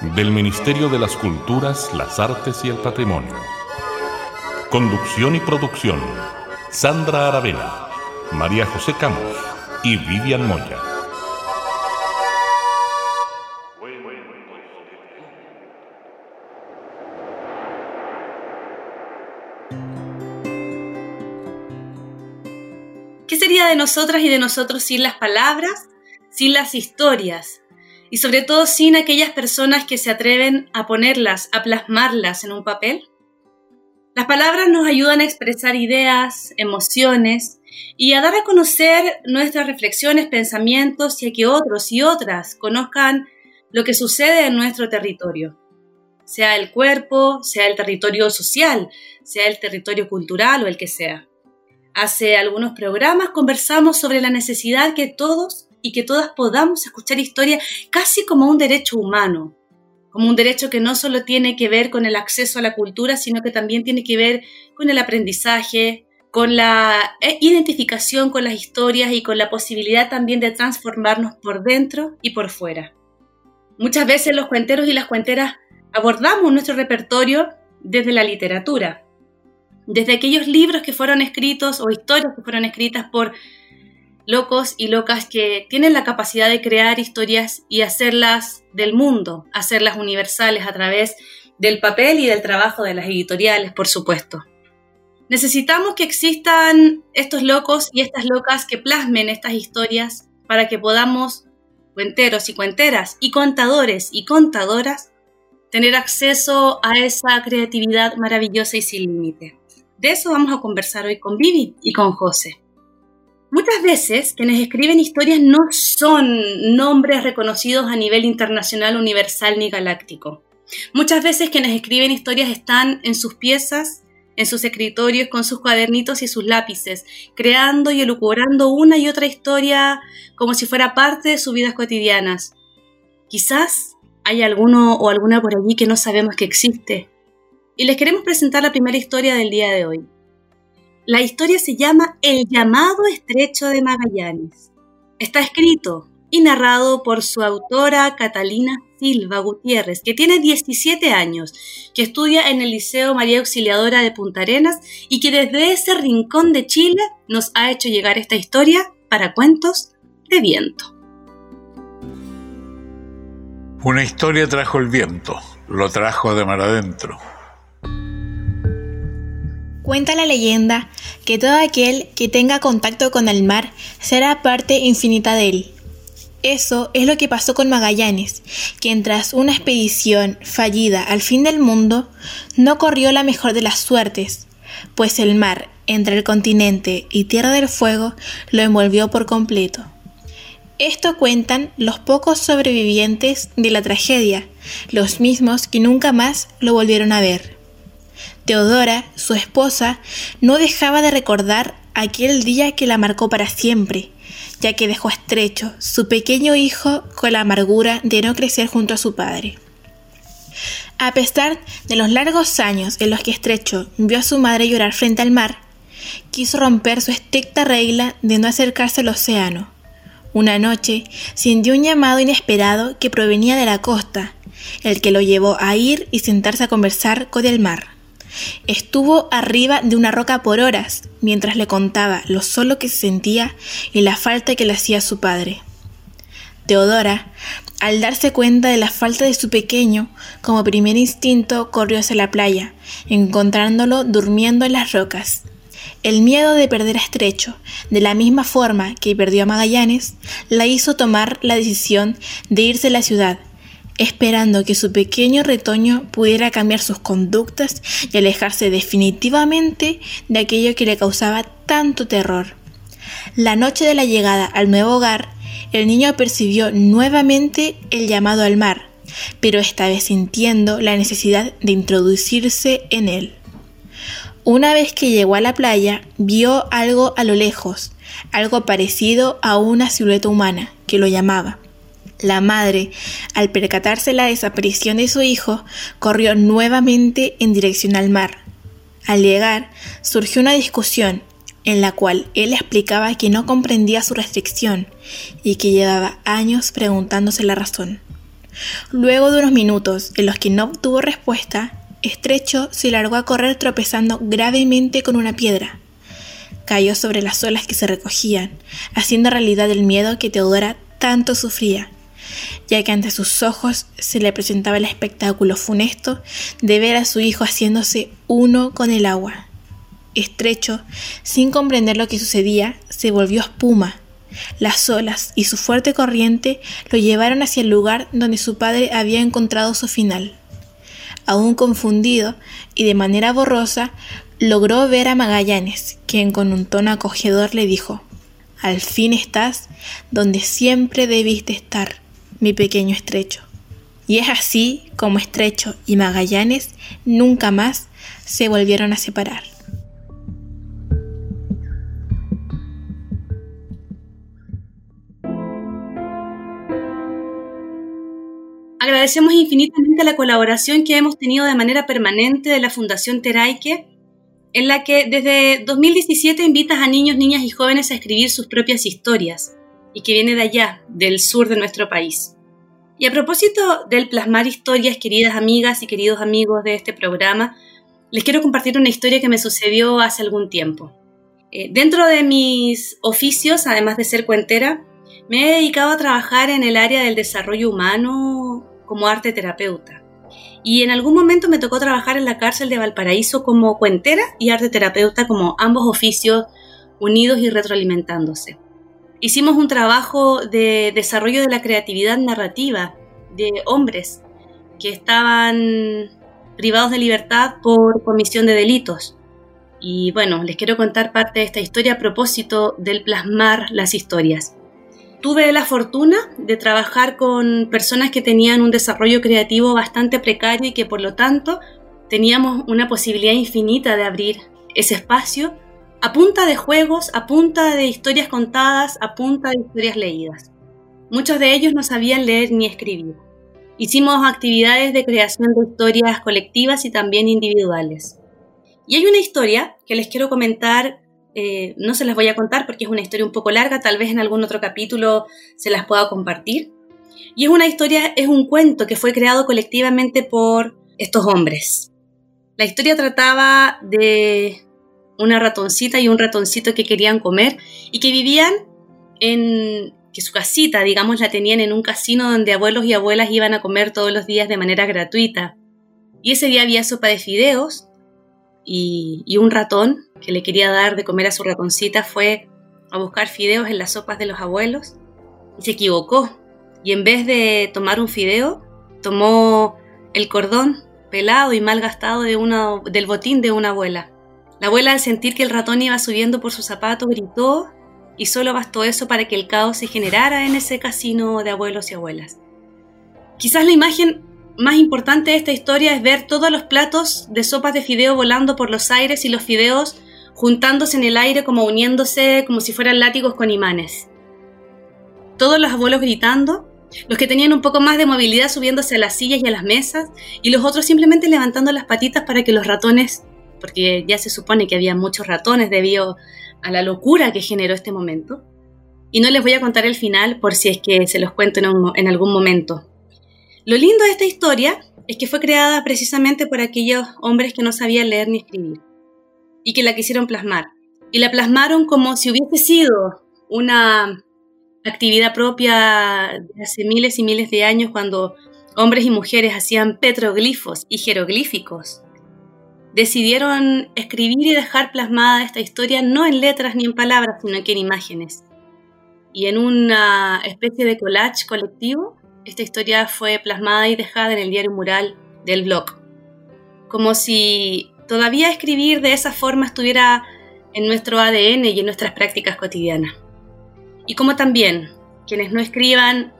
del Ministerio de las Culturas, las Artes y el Patrimonio. Conducción y producción, Sandra Aravena, María José Camus y Vivian Moya. ¿Qué sería de nosotras y de nosotros sin las palabras, sin las historias? Y sobre todo sin aquellas personas que se atreven a ponerlas, a plasmarlas en un papel. Las palabras nos ayudan a expresar ideas, emociones y a dar a conocer nuestras reflexiones, pensamientos y a que otros y otras conozcan lo que sucede en nuestro territorio, sea el cuerpo, sea el territorio social, sea el territorio cultural o el que sea. Hace algunos programas conversamos sobre la necesidad que todos y que todas podamos escuchar historia casi como un derecho humano, como un derecho que no solo tiene que ver con el acceso a la cultura, sino que también tiene que ver con el aprendizaje, con la eh, identificación con las historias y con la posibilidad también de transformarnos por dentro y por fuera. Muchas veces los cuenteros y las cuenteras abordamos nuestro repertorio desde la literatura, desde aquellos libros que fueron escritos o historias que fueron escritas por locos y locas que tienen la capacidad de crear historias y hacerlas del mundo, hacerlas universales a través del papel y del trabajo de las editoriales, por supuesto. Necesitamos que existan estos locos y estas locas que plasmen estas historias para que podamos, cuenteros y cuenteras, y contadores y contadoras, tener acceso a esa creatividad maravillosa y sin límite. De eso vamos a conversar hoy con Vivi y con José. Muchas veces quienes escriben historias no son nombres reconocidos a nivel internacional, universal ni galáctico. Muchas veces quienes escriben historias están en sus piezas, en sus escritorios, con sus cuadernitos y sus lápices, creando y elucubrando una y otra historia como si fuera parte de sus vidas cotidianas. Quizás hay alguno o alguna por allí que no sabemos que existe. Y les queremos presentar la primera historia del día de hoy. La historia se llama El llamado estrecho de Magallanes. Está escrito y narrado por su autora Catalina Silva Gutiérrez, que tiene 17 años, que estudia en el Liceo María Auxiliadora de Punta Arenas y que desde ese rincón de Chile nos ha hecho llegar esta historia para cuentos de viento. Una historia trajo el viento, lo trajo de mar adentro. Cuenta la leyenda que todo aquel que tenga contacto con el mar será parte infinita de él. Eso es lo que pasó con Magallanes, quien tras una expedición fallida al fin del mundo, no corrió la mejor de las suertes, pues el mar entre el continente y Tierra del Fuego lo envolvió por completo. Esto cuentan los pocos sobrevivientes de la tragedia, los mismos que nunca más lo volvieron a ver. Teodora, su esposa, no dejaba de recordar aquel día que la marcó para siempre, ya que dejó estrecho su pequeño hijo con la amargura de no crecer junto a su padre. A pesar de los largos años en los que Estrecho vio a su madre llorar frente al mar, quiso romper su estricta regla de no acercarse al océano. Una noche sintió un llamado inesperado que provenía de la costa, el que lo llevó a ir y sentarse a conversar con el mar. Estuvo arriba de una roca por horas mientras le contaba lo solo que se sentía y la falta que le hacía su padre. Teodora, al darse cuenta de la falta de su pequeño, como primer instinto corrió hacia la playa, encontrándolo durmiendo en las rocas. El miedo de perder a Estrecho, de la misma forma que perdió a Magallanes, la hizo tomar la decisión de irse a la ciudad esperando que su pequeño retoño pudiera cambiar sus conductas y alejarse definitivamente de aquello que le causaba tanto terror. La noche de la llegada al nuevo hogar, el niño percibió nuevamente el llamado al mar, pero esta vez sintiendo la necesidad de introducirse en él. Una vez que llegó a la playa, vio algo a lo lejos, algo parecido a una silueta humana, que lo llamaba. La madre, al percatarse la desaparición de su hijo, corrió nuevamente en dirección al mar. Al llegar, surgió una discusión en la cual él explicaba que no comprendía su restricción y que llevaba años preguntándose la razón. Luego de unos minutos en los que no obtuvo respuesta, Estrecho se largó a correr tropezando gravemente con una piedra. Cayó sobre las olas que se recogían, haciendo realidad el miedo que Teodora tanto sufría, ya que ante sus ojos se le presentaba el espectáculo funesto de ver a su hijo haciéndose uno con el agua. Estrecho, sin comprender lo que sucedía, se volvió espuma. Las olas y su fuerte corriente lo llevaron hacia el lugar donde su padre había encontrado su final. Aún confundido y de manera borrosa, logró ver a Magallanes, quien con un tono acogedor le dijo, Al fin estás donde siempre debiste estar, mi pequeño estrecho. Y es así como Estrecho y Magallanes nunca más se volvieron a separar. Agradecemos infinitamente la colaboración que hemos tenido de manera permanente de la Fundación Teraike, en la que desde 2017 invitas a niños, niñas y jóvenes a escribir sus propias historias, y que viene de allá, del sur de nuestro país. Y a propósito del plasmar historias, queridas amigas y queridos amigos de este programa, les quiero compartir una historia que me sucedió hace algún tiempo. Eh, dentro de mis oficios, además de ser cuentera, me he dedicado a trabajar en el área del desarrollo humano como arte terapeuta. Y en algún momento me tocó trabajar en la cárcel de Valparaíso como cuentera y arte terapeuta como ambos oficios unidos y retroalimentándose. Hicimos un trabajo de desarrollo de la creatividad narrativa de hombres que estaban privados de libertad por comisión de delitos. Y bueno, les quiero contar parte de esta historia a propósito del plasmar las historias tuve la fortuna de trabajar con personas que tenían un desarrollo creativo bastante precario y que por lo tanto teníamos una posibilidad infinita de abrir ese espacio a punta de juegos, a punta de historias contadas, a punta de historias leídas. Muchos de ellos no sabían leer ni escribir. Hicimos actividades de creación de historias colectivas y también individuales. Y hay una historia que les quiero comentar eh, no se las voy a contar porque es una historia un poco larga, tal vez en algún otro capítulo se las pueda compartir. Y es una historia, es un cuento que fue creado colectivamente por estos hombres. La historia trataba de una ratoncita y un ratoncito que querían comer y que vivían en que su casita, digamos, la tenían en un casino donde abuelos y abuelas iban a comer todos los días de manera gratuita. Y ese día había sopa de fideos y, un ratón que le quería dar de comer a su ratoncita fue a buscar fideos en las sopas de los abuelos y se equivocó. Y en vez de tomar un fideo, tomó el cordón pelado y mal gastado de una, del botín de una abuela. La abuela al sentir que el ratón iba subiendo por su zapato gritó y solo bastó eso para que el caos se generara en ese casino de abuelos y abuelas. Quizás la imagen más importante de esta historia es ver todos los platos de sopas de fideo volando por los aires y los fideos juntándose en el aire como uniéndose como si fueran látigos con imanes. Todos los abuelos gritando, los que tenían un poco más de movilidad subiéndose a las sillas y a las mesas, y los otros simplemente levantando las patitas para que los ratones, porque ya se supone que había muchos ratones debido a la locura que generó este momento. Y no les voy a contar el final por si es que se los cuento en algún momento, lo lindo de esta historia es que fue creada precisamente por aquellos hombres que no sabían leer ni escribir y que la quisieron plasmar. Y la plasmaron como si hubiese sido una actividad propia hace miles y miles de años cuando hombres y mujeres hacían petroglifos y jeroglíficos. Decidieron escribir y dejar plasmada esta historia no en letras ni en palabras, sino que en imágenes. Y en una especie de collage colectivo esta historia fue plasmada y dejada en el diario mural del blog, como si todavía escribir de esa forma estuviera en nuestro ADN y en nuestras prácticas cotidianas. Y como también quienes no escriban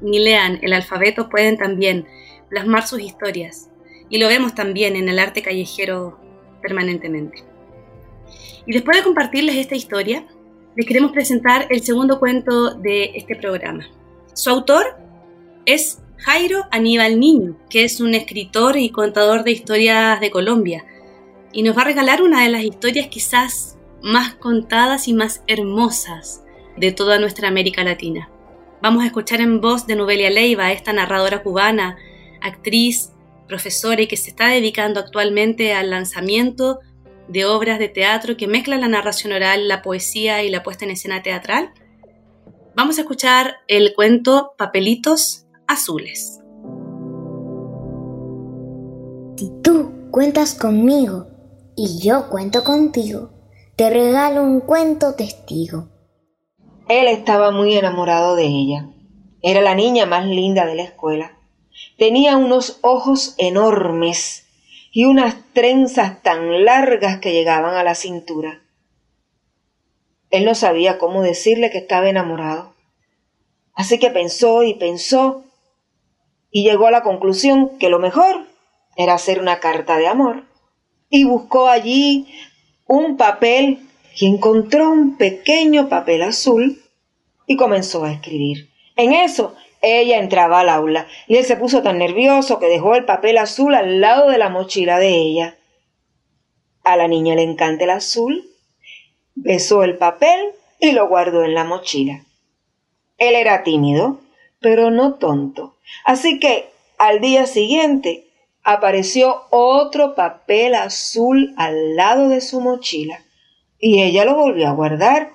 ni lean el alfabeto pueden también plasmar sus historias. Y lo vemos también en el arte callejero permanentemente. Y después de compartirles esta historia, les queremos presentar el segundo cuento de este programa. Su autor es Jairo Aníbal Niño, que es un escritor y contador de historias de Colombia, y nos va a regalar una de las historias quizás más contadas y más hermosas de toda nuestra América Latina. Vamos a escuchar en voz de Novelia Leiva, esta narradora cubana, actriz, profesora y que se está dedicando actualmente al lanzamiento de obras de teatro que mezclan la narración oral, la poesía y la puesta en escena teatral. Vamos a escuchar el cuento Papelitos Azules. Si tú cuentas conmigo y yo cuento contigo, te regalo un cuento testigo. Él estaba muy enamorado de ella. Era la niña más linda de la escuela. Tenía unos ojos enormes y unas trenzas tan largas que llegaban a la cintura. Él no sabía cómo decirle que estaba enamorado. Así que pensó y pensó y llegó a la conclusión que lo mejor era hacer una carta de amor. Y buscó allí un papel y encontró un pequeño papel azul y comenzó a escribir. En eso, ella entraba al aula y él se puso tan nervioso que dejó el papel azul al lado de la mochila de ella. A la niña le encanta el azul, besó el papel y lo guardó en la mochila. Él era tímido, pero no tonto. Así que al día siguiente apareció otro papel azul al lado de su mochila y ella lo volvió a guardar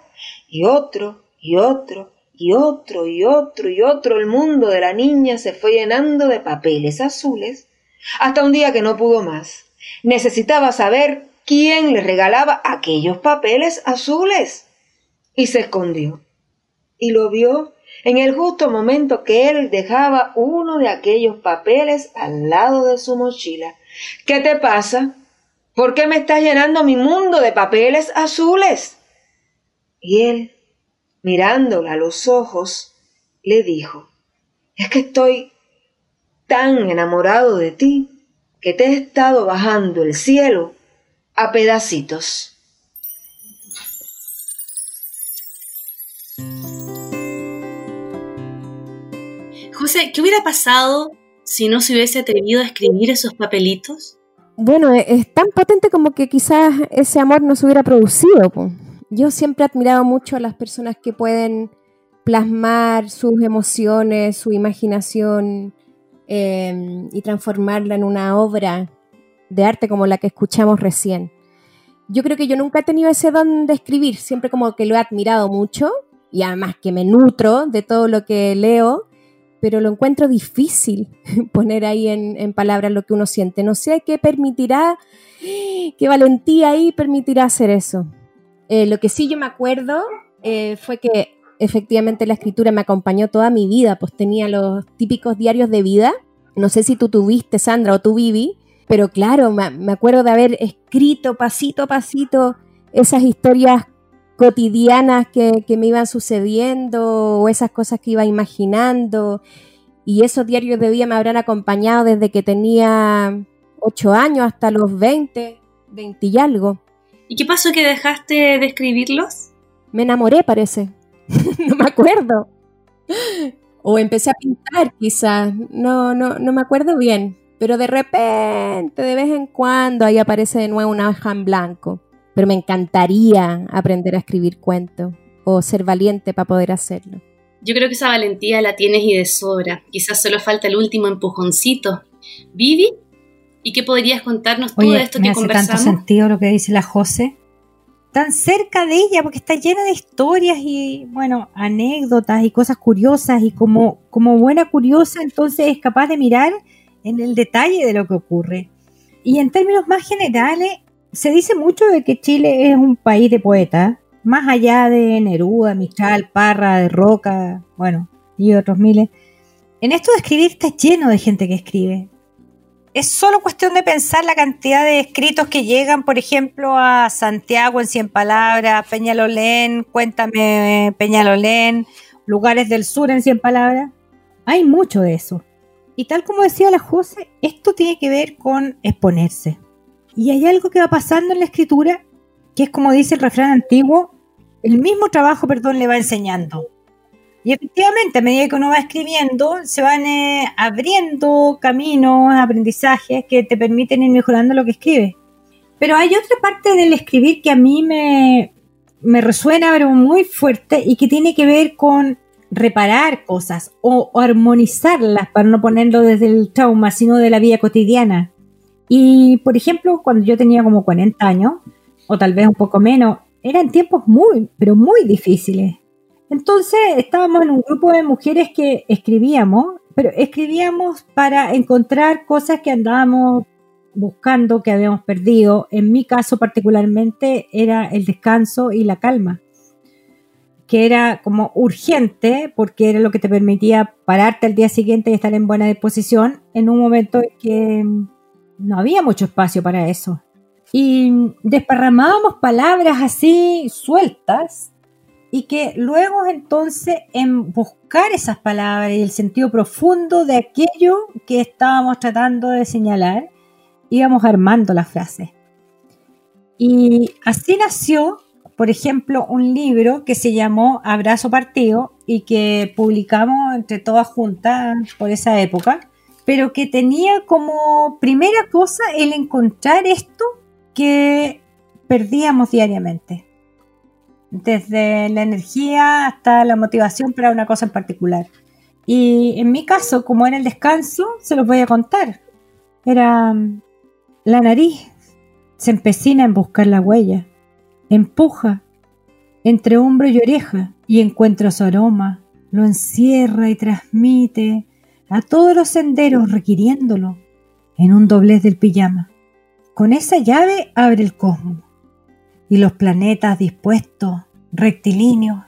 y otro y otro y otro y otro y otro. El mundo de la niña se fue llenando de papeles azules hasta un día que no pudo más. Necesitaba saber quién le regalaba aquellos papeles azules y se escondió y lo vio en el justo momento que él dejaba uno de aquellos papeles al lado de su mochila. ¿Qué te pasa? ¿Por qué me estás llenando mi mundo de papeles azules? Y él, mirándola a los ojos, le dijo, es que estoy tan enamorado de ti que te he estado bajando el cielo a pedacitos. José, ¿qué hubiera pasado si no se hubiese atrevido a escribir esos papelitos? Bueno, e-, es tan potente como que quizás ese amor no se hubiera producido. Yo siempre he admirado mucho a las personas que pueden plasmar sus emociones, su imaginación em, y transformarla en una obra de arte como la que escuchamos recién. Yo creo que yo nunca he tenido ese don de escribir, siempre como que lo he admirado mucho y además que me nutro de todo lo que leo pero lo encuentro difícil poner ahí en, palabras lo que uno siente. No sé qué permitirá, qué valentía ahí permitirá hacer eso. Eh, lo que sí yo me acuerdo eh, fue que efectivamente la escritura me acompañó toda mi vida, pues tenía los típicos diarios de vida. No sé si tú tuviste, Sandra, o tú, Vivi, pero claro, me, acuerdo de haber escrito pasito a pasito esas historias cotidianas que, me iban sucediendo o esas cosas que iba imaginando. Y esos diarios de vida me habrán acompañado desde que tenía 8 años hasta los 20, 20 y algo. ¿Y qué pasó que dejaste de escribirlos? Me enamoré, parece. no me acuerdo. O empecé a pintar, quizás. No, no, no me acuerdo bien. Pero de repente, de vez en cuando, ahí aparece de nuevo una hoja en blanco pero me encantaría aprender a escribir cuentos o ser valiente para poder hacerlo. Yo creo que esa valentía la tienes y de sobra. Quizás solo falta el último empujoncito. Vivi, ¿y qué podrías contarnos todo esto me que hace conversamos? tanto sentido lo que dice la José. Tan cerca de ella, porque está llena de historias y, bueno, anécdotas y cosas curiosas. Y como, como buena curiosa, entonces es capaz de mirar en el detalle de lo que ocurre. Y en términos más generales, se dice mucho de que Chile es un país de poetas, más allá de Neruda, Mistral, Parra, de Roca, bueno, y otros miles. En esto de escribir está lleno de gente que escribe. Es solo cuestión de pensar la cantidad de escritos que llegan, por ejemplo, a Santiago en 100 palabras, Peñalolén, Cuéntame Peñalolén, Lugares del Sur en 100 palabras. Hay mucho de eso. Y tal como decía la José, esto tiene que ver con exponerse. Y hay algo que va pasando en la escritura, que es como dice el refrán antiguo, el mismo trabajo, perdón, le va enseñando. Y efectivamente, a medida que uno va escribiendo, se van eh, abriendo caminos, aprendizajes que te permiten ir mejorando lo que escribes. Pero hay otra parte del escribir que a mí me, me resuena pero muy fuerte y que tiene que ver con reparar cosas o, armonizarlas para no ponerlo desde el trauma, sino de la vida cotidiana. Y, por ejemplo, cuando yo tenía como 40 años, o tal vez un poco menos, eran tiempos muy, pero muy difíciles. Entonces estábamos en un grupo de mujeres que escribíamos, pero escribíamos para encontrar cosas que andábamos buscando, que habíamos perdido. En mi caso particularmente era el descanso y la calma que era como urgente porque era lo que te permitía pararte al día siguiente y estar en buena disposición en un momento en que no había mucho espacio para eso. Y desparramábamos palabras así sueltas y que luego entonces en buscar esas palabras y el sentido profundo de aquello que estábamos tratando de señalar, íbamos armando la frase. Y así nació por ejemplo, un libro que se llamó Abrazo Partido y que publicamos entre todas juntas por esa época, pero que tenía como primera cosa el encontrar esto que perdíamos diariamente, desde la energía hasta la motivación para una cosa en particular. Y en mi caso, como era el descanso, se los voy a contar. Era la nariz, se empecina en buscar la huella empuja entre hombro y oreja y encuentra su aroma, lo encierra y transmite a todos los senderos requiriéndolo en un doblez del pijama. Con esa llave abre el cosmos y los planetas dispuestos, rectilíneos,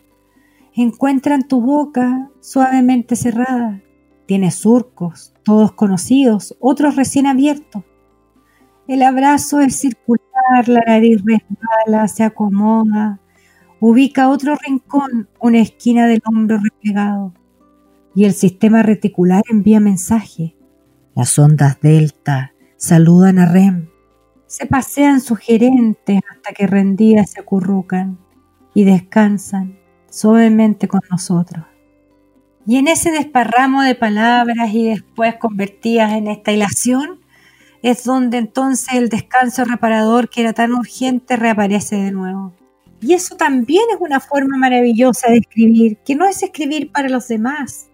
encuentran tu boca suavemente cerrada. Tiene surcos, todos conocidos, otros recién abiertos. El abrazo es circular la nariz resbala, se acomoda, ubica otro rincón, una esquina del hombro replegado, y el sistema reticular envía mensaje. Las ondas delta saludan a REM, se pasean sugerentes hasta que rendidas se acurrucan y descansan suavemente con nosotros. Y en ese desparramo de palabras y después convertidas en esta hilación, es donde entonces el descanso reparador que era tan urgente reaparece de nuevo. Y eso también es una forma maravillosa de escribir, que no es escribir para los demás.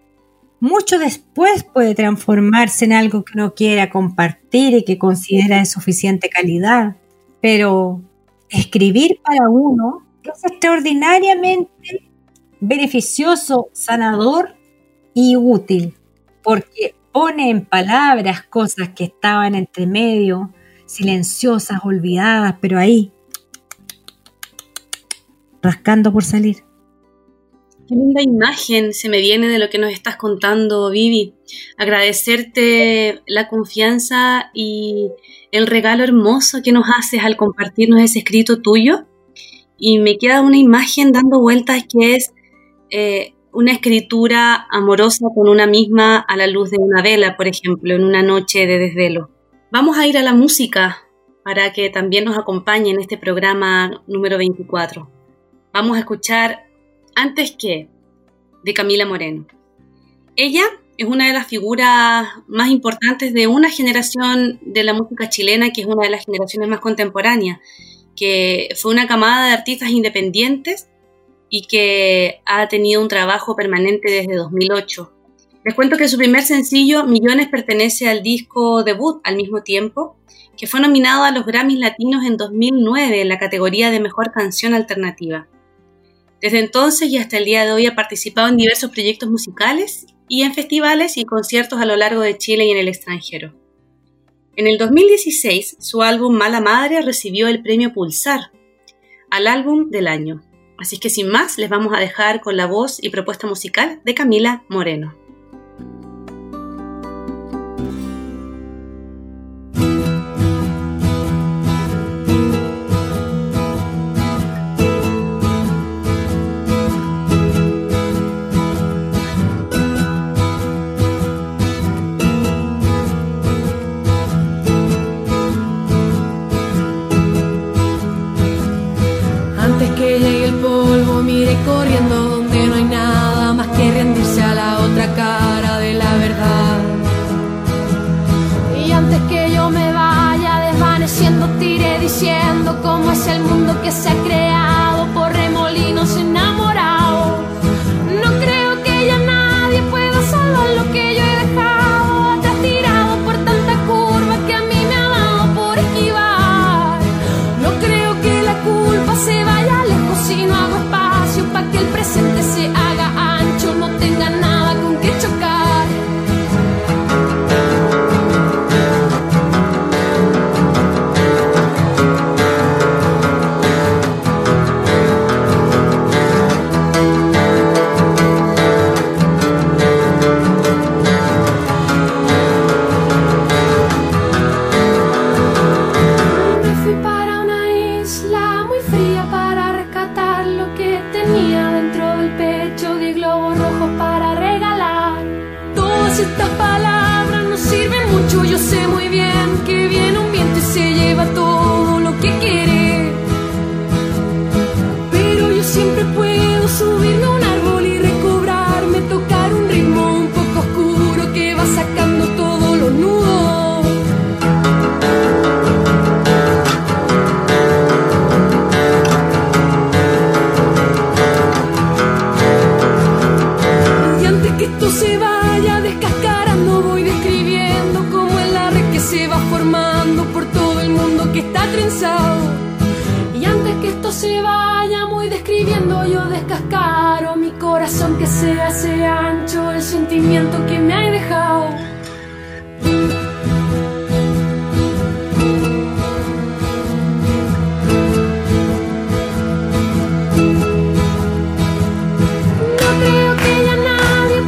Mucho después puede transformarse en algo que uno quiera compartir y que considera de suficiente calidad. Pero escribir para uno es extraordinariamente beneficioso, sanador y útil, porque pone en palabras cosas que estaban entre medio, silenciosas, olvidadas, pero ahí, rascando por salir. Qué linda imagen se me viene de lo que nos estás contando, Vivi. Agradecerte la confianza y el regalo hermoso que nos haces al compartirnos ese escrito tuyo. Y me queda una imagen dando vueltas que es eh, una escritura amorosa con una misma a la luz de una vela, por ejemplo, en una noche de desvelo. Vamos a ir a la música para que también nos acompañe en este programa número 24. Vamos a escuchar Antes que de Camila Moreno. Ella es una de las figuras más importantes de una generación de la música chilena, que es una de las generaciones más contemporáneas, que fue una camada de artistas independientes y que ha tenido un trabajo permanente desde 2008. Les cuento que su primer sencillo, Millones, pertenece al disco debut al mismo tiempo, que fue nominado a los Grammys Latinos en 2009 en la categoría de Mejor Canción Alternativa. Desde entonces y hasta el día de hoy ha participado en diversos proyectos musicales y en festivales y conciertos a lo largo de Chile y en el extranjero. En el 2016, su álbum Mala Madre recibió el premio Pulsar al álbum del año. Así que sin más, les vamos a dejar con la voz y propuesta musical de Camila Moreno. corriendo se hace ancho, el sentimiento que me ha dejado. No creo que ya nadie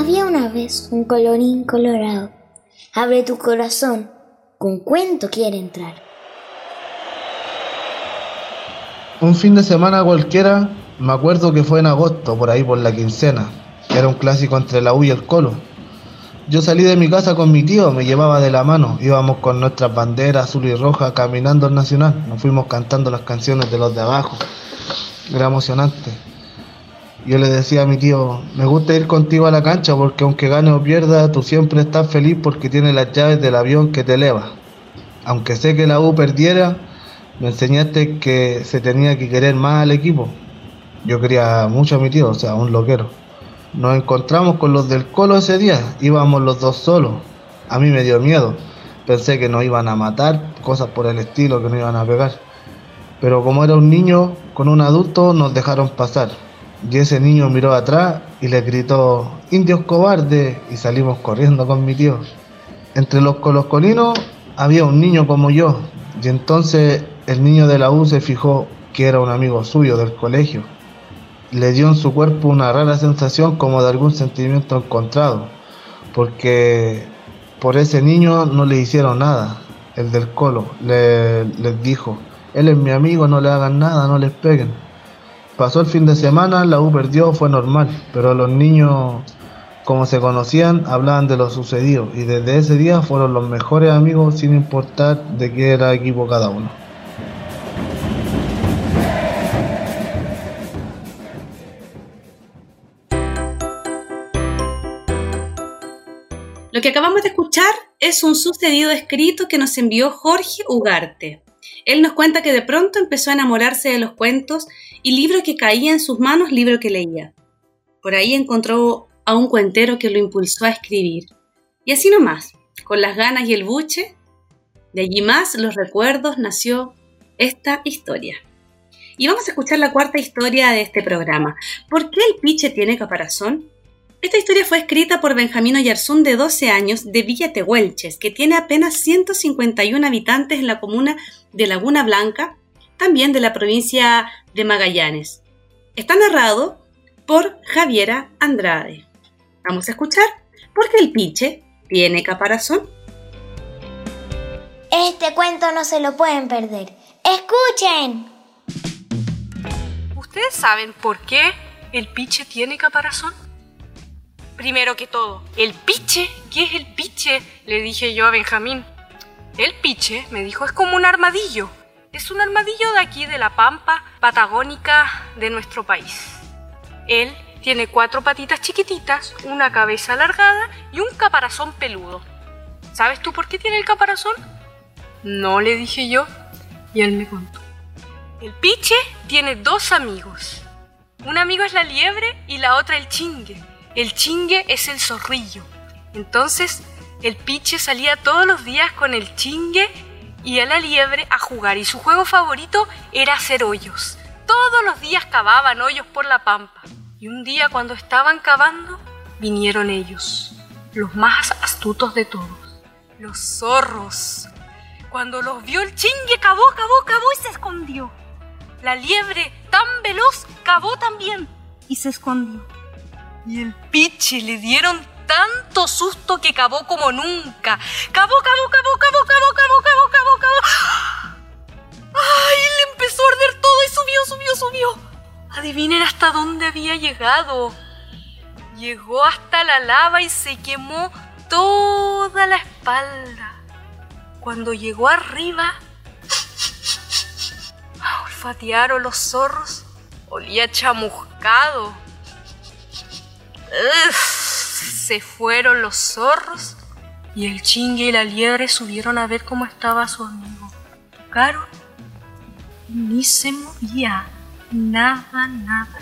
Había una vez un colorín colorado. Abre tu corazón, con cuento quiere entrar. Un fin de semana cualquiera, me acuerdo que fue en agosto, por ahí por la quincena. Era un clásico entre la U y el Colo. Yo salí de mi casa con mi tío, me llevaba de la mano. Íbamos con nuestras banderas azul y roja caminando al Nacional. Nos fuimos cantando las canciones de los de abajo. Era emocionante. Yo le decía a mi tío, me gusta ir contigo a la cancha porque aunque gane o pierda, tú siempre estás feliz porque tienes las llaves del avión que te eleva. Aunque sé que la U perdiera, me enseñaste que se tenía que querer más al equipo. Yo quería mucho a mi tío, o sea, un loquero. Nos encontramos con los del Colo ese día, íbamos los dos solos. A mí me dio miedo, pensé que nos iban a matar, cosas por el estilo, que nos iban a pegar. Pero como era un niño con un adulto, nos dejaron pasar. Y ese niño miró atrás y le gritó, indios cobardes, y salimos corriendo con mi tío. Entre los coloscolinos había un niño como yo, y entonces el niño de la U se fijó que era un amigo suyo del colegio. Le dio en su cuerpo una rara sensación como de algún sentimiento encontrado, porque por ese niño no le hicieron nada. El del colo le, les dijo, él es mi amigo, no le hagan nada, no les peguen. Pasó el fin de semana, la U perdió, fue normal, pero los niños, como se conocían, hablaban de lo sucedido y desde ese día fueron los mejores amigos sin importar de qué era equipo cada uno. Lo que acabamos de escuchar es un sucedido escrito que nos envió Jorge Ugarte. Él nos cuenta que de pronto empezó a enamorarse de los cuentos y libro que caía en sus manos, libro que leía. Por ahí encontró a un cuentero que lo impulsó a escribir. Y así nomás, con las ganas y el buche, de allí más los recuerdos nació esta historia. Y vamos a escuchar la cuarta historia de este programa. ¿Por qué el piche tiene caparazón? Esta historia fue escrita por Benjamino Yarzún de 12 años de Villa Tehuelches, que tiene apenas 151 habitantes en la comuna de Laguna Blanca, también de la provincia de Magallanes. Está narrado por Javiera Andrade. Vamos a escuchar ¿Por qué el piche tiene caparazón? Este cuento no se lo pueden perder. ¡Escuchen! ¿Ustedes saben por qué el piche tiene caparazón? Primero que todo, ¿el piche? ¿Qué es el piche? Le dije yo a Benjamín. El piche, me dijo, es como un armadillo. Es un armadillo de aquí, de la pampa patagónica de nuestro país. Él tiene cuatro patitas chiquititas, una cabeza alargada y un caparazón peludo. ¿Sabes tú por qué tiene el caparazón? No le dije yo y él me contó. El piche tiene dos amigos. Un amigo es la liebre y la otra el chingue. El chingue es el zorrillo. Entonces, el piche salía todos los días con el chingue y a la liebre a jugar y su juego favorito era hacer hoyos. Todos los días cavaban hoyos por la pampa. Y un día cuando estaban cavando, vinieron ellos, los más astutos de todos, los zorros. Cuando los vio el chingue, cavó, cavó, cavó y se escondió. La liebre, tan veloz, cavó también y se escondió. Y el piche le dieron tanto susto que cavó como nunca. Cavó, cavó, cavó, cavó, cavó, cavó, cavó, cavó, cavó. ¡Ay! Le empezó a arder todo y subió, subió, subió. Adivinen hasta dónde había llegado. Llegó hasta la lava y se quemó toda la espalda. Cuando llegó arriba, olfatearon los zorros. Olía chamuscado. Se fueron los zorros y el chingue y la liebre subieron a ver cómo estaba su amigo. Tocaron ni se movía. Nada, nada.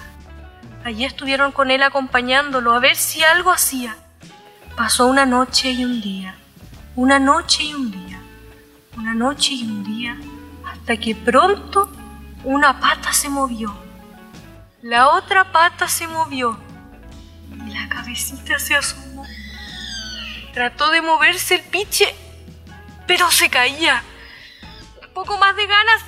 Allí estuvieron con él acompañándolo a ver si algo hacía. Pasó una noche y un día, una noche y un día, una noche y un día, hasta que pronto una pata se movió, la otra pata se movió y la cabecita se asomó. Trató de moverse el piche, pero se caía. Un poco más de ganas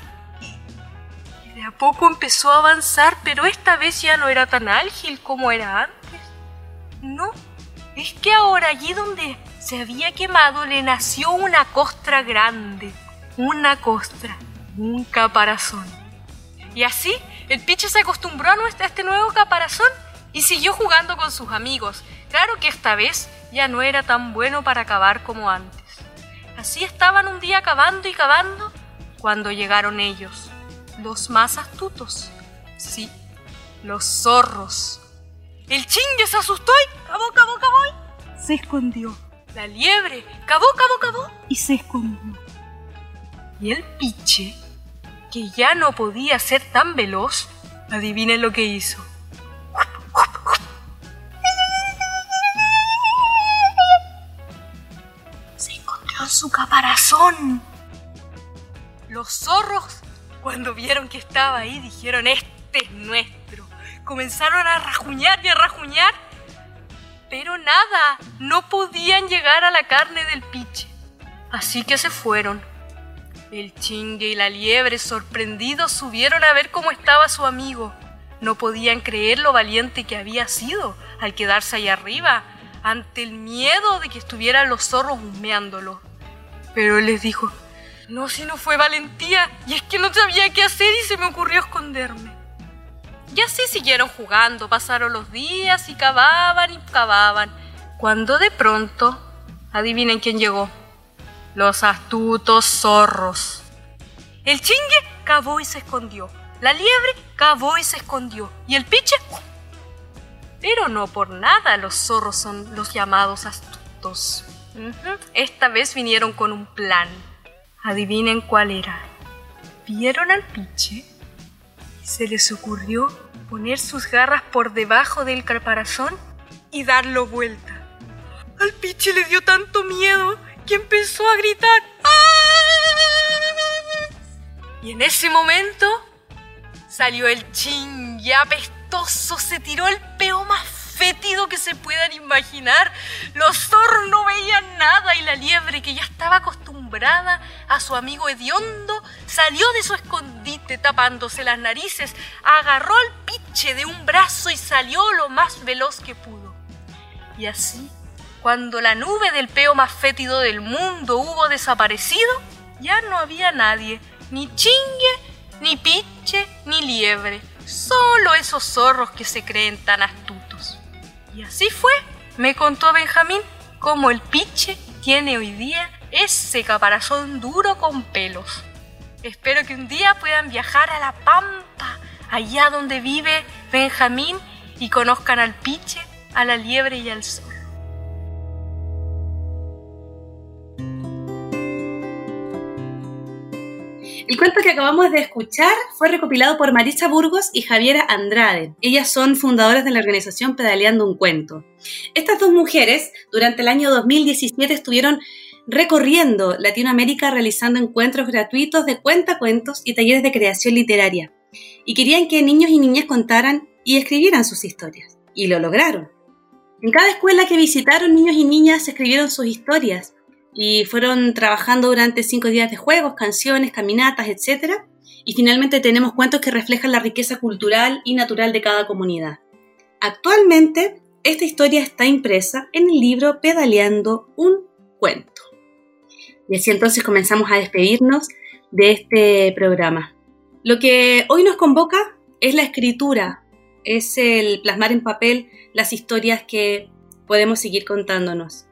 de a poco empezó a avanzar, pero esta vez ya no era tan ágil como era antes. No, es que ahora allí donde se había quemado le nació una costra grande, una costra, un caparazón. Y así el piche se acostumbró a este nuevo caparazón y siguió jugando con sus amigos. Claro que esta vez ya no era tan bueno para cavar como antes. Así estaban un día cavando y cavando cuando llegaron ellos los más astutos. Sí, los zorros. El chingue se asustó y cabó, cabó, cabó y se escondió. La liebre cabó, cabó, cabó y se escondió. Y el piche, que ya no podía ser tan veloz, adivinen lo que hizo. Caparazón. Los zorros cuando vieron que estaba ahí, dijeron, este es nuestro. Comenzaron a rajuñar y a rajuñar, pero nada, no podían llegar a la carne del piche. Así que se fueron. El chingue y la liebre, sorprendidos, subieron a ver cómo estaba su amigo. No podían creer lo valiente que había sido al quedarse ahí arriba, ante el miedo de que estuvieran los zorros humeándolo. Pero él les dijo, no, si no fue valentía. Y es que no sabía qué hacer y se me ocurrió esconderme. Y así siguieron jugando, pasaron los días y cavaban y cavaban. Cuando de pronto, adivinen quién llegó. Los astutos zorros. El chingue cavó y se escondió. La liebre cavó y se escondió. Y el piche... Pero no por nada los zorros son los llamados astutos. Esta vez vinieron con un plan. Adivinen cuál era. Vieron al piche y se les ocurrió poner sus garras por debajo del caparazón y darlo vuelta. Al piche le dio tanto miedo que empezó a gritar. "¡Ah!". Y en ese momento salió el chin y apestoso se tiró el peo más fétido que se puedan imaginar. Los zorros no veían nada y la liebre, que ya estaba acostumbrada a su amigo hediondo, salió de su escondite tapándose las narices, agarró al piche de un brazo y salió lo más veloz que pudo. Y así, cuando la nube del peo más fétido del mundo hubo desaparecido, ya no había nadie, ni chingue, ni piche, ni liebre, solo esos zorros que se creen tan astutos. Así fue, me contó Benjamín, cómo el piche tiene hoy día ese caparazón duro con pelos. Espero que un día puedan viajar a la pampa, allá donde vive Benjamín, y conozcan al piche, a la liebre y al zorro. El cuento que acabamos de escuchar fue recopilado por Marisa Burgos y Javiera Andrade. Ellas son fundadoras de la organización Pedaleando un Cuento. Estas dos mujeres, durante el año 2017, estuvieron recorriendo Latinoamérica realizando encuentros gratuitos de cuentacuentos y talleres de creación literaria. Y querían que niños y niñas contaran y escribieran sus historias. Y lo lograron. En cada escuela que visitaron, niños y niñas escribieron sus historias y fueron trabajando durante cinco días de juegos, canciones, caminatas, etc. Y finalmente tenemos cuentos que reflejan la riqueza cultural y natural de cada comunidad. Actualmente, esta historia está impresa en el libro Pedaleando un cuento. Y así entonces comenzamos a despedirnos de este programa. Lo que hoy nos convoca es la escritura, es el plasmar en papel las historias que podemos seguir contándonos.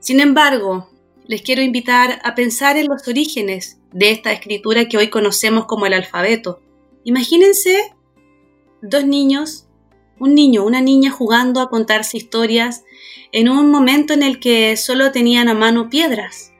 Sin embargo, les quiero invitar a pensar en los orígenes de esta escritura que hoy conocemos como el alfabeto. Imagínense dos niños, un niño, una niña jugando a contarse historias en un momento en el que solo tenían a mano piedras.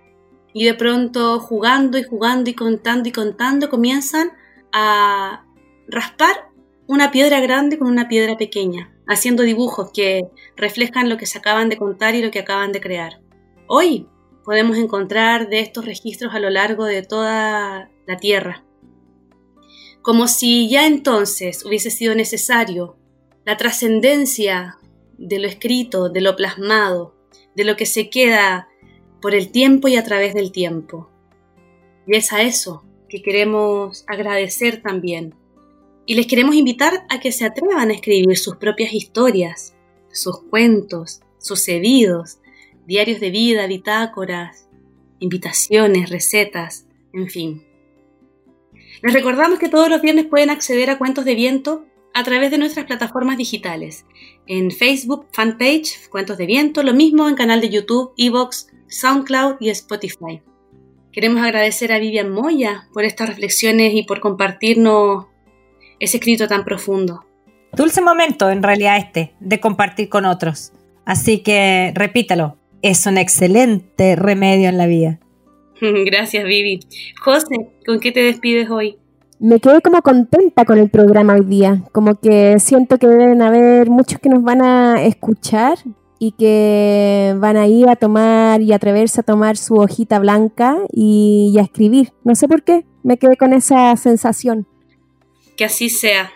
Y de pronto jugando y jugando y contando y contando comienzan a raspar una piedra grande con una piedra pequeña, haciendo dibujos que reflejan lo que se acaban de contar y lo que acaban de crear. Hoy podemos encontrar de estos registros a lo largo de toda la Tierra. Como si ya entonces hubiese sido necesario la trascendencia de lo escrito, de lo plasmado, de lo que se queda por el tiempo y a través del tiempo. Y es a eso que queremos agradecer también. Y les queremos invitar a que se atrevan a escribir sus propias historias, sus cuentos, sucedidos, diarios de vida, bitácoras, invitaciones, recetas, en fin. Les recordamos que todos los viernes pueden acceder a Cuentos de Viento a través de nuestras plataformas digitales. En Facebook, fanpage, Cuentos de Viento, lo mismo en canal de YouTube, Evox, SoundCloud y Spotify. Queremos agradecer a Vivian Moya por estas reflexiones y por compartirnos ese escrito tan profundo. Dulce momento, en realidad, este, de compartir con otros. Así que repítalo, es un excelente remedio en la vida. Gracias, Vivi. José, ¿con qué te despides hoy? Me quedé como contenta con el programa hoy día, como que siento que deben haber muchos que nos van a escuchar y que van a ir a tomar y atreverse a tomar su hojita blanca y, y a escribir. No sé por qué, me quedé con esa sensación. Que así sea.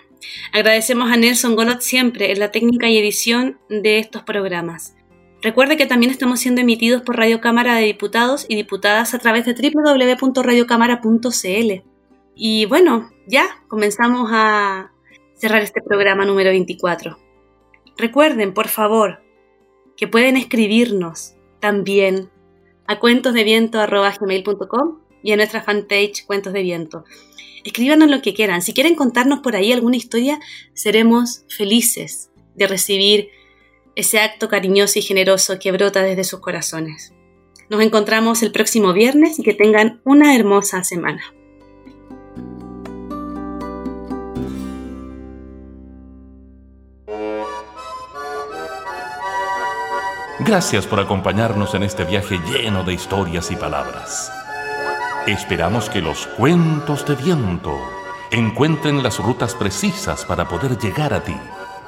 Agradecemos a Nelson Golot siempre en la técnica y edición de estos programas. Recuerde que también estamos siendo emitidos por Radio Cámara de Diputados y Diputadas a través de www.radiocámara.cl. Y bueno, ya comenzamos a cerrar este programa número 24. Recuerden, por favor, que pueden escribirnos también a cuentosdeviento.com y a nuestra fanpage Cuentos de Viento. Escríbanos lo que quieran. Si quieren contarnos por ahí alguna historia, seremos felices de recibir ese acto cariñoso y generoso que brota desde sus corazones. Nos encontramos el próximo viernes y que tengan una hermosa semana. Gracias por acompañarnos en este viaje lleno de historias y palabras. Esperamos que los cuentos de viento encuentren las rutas precisas para poder llegar a ti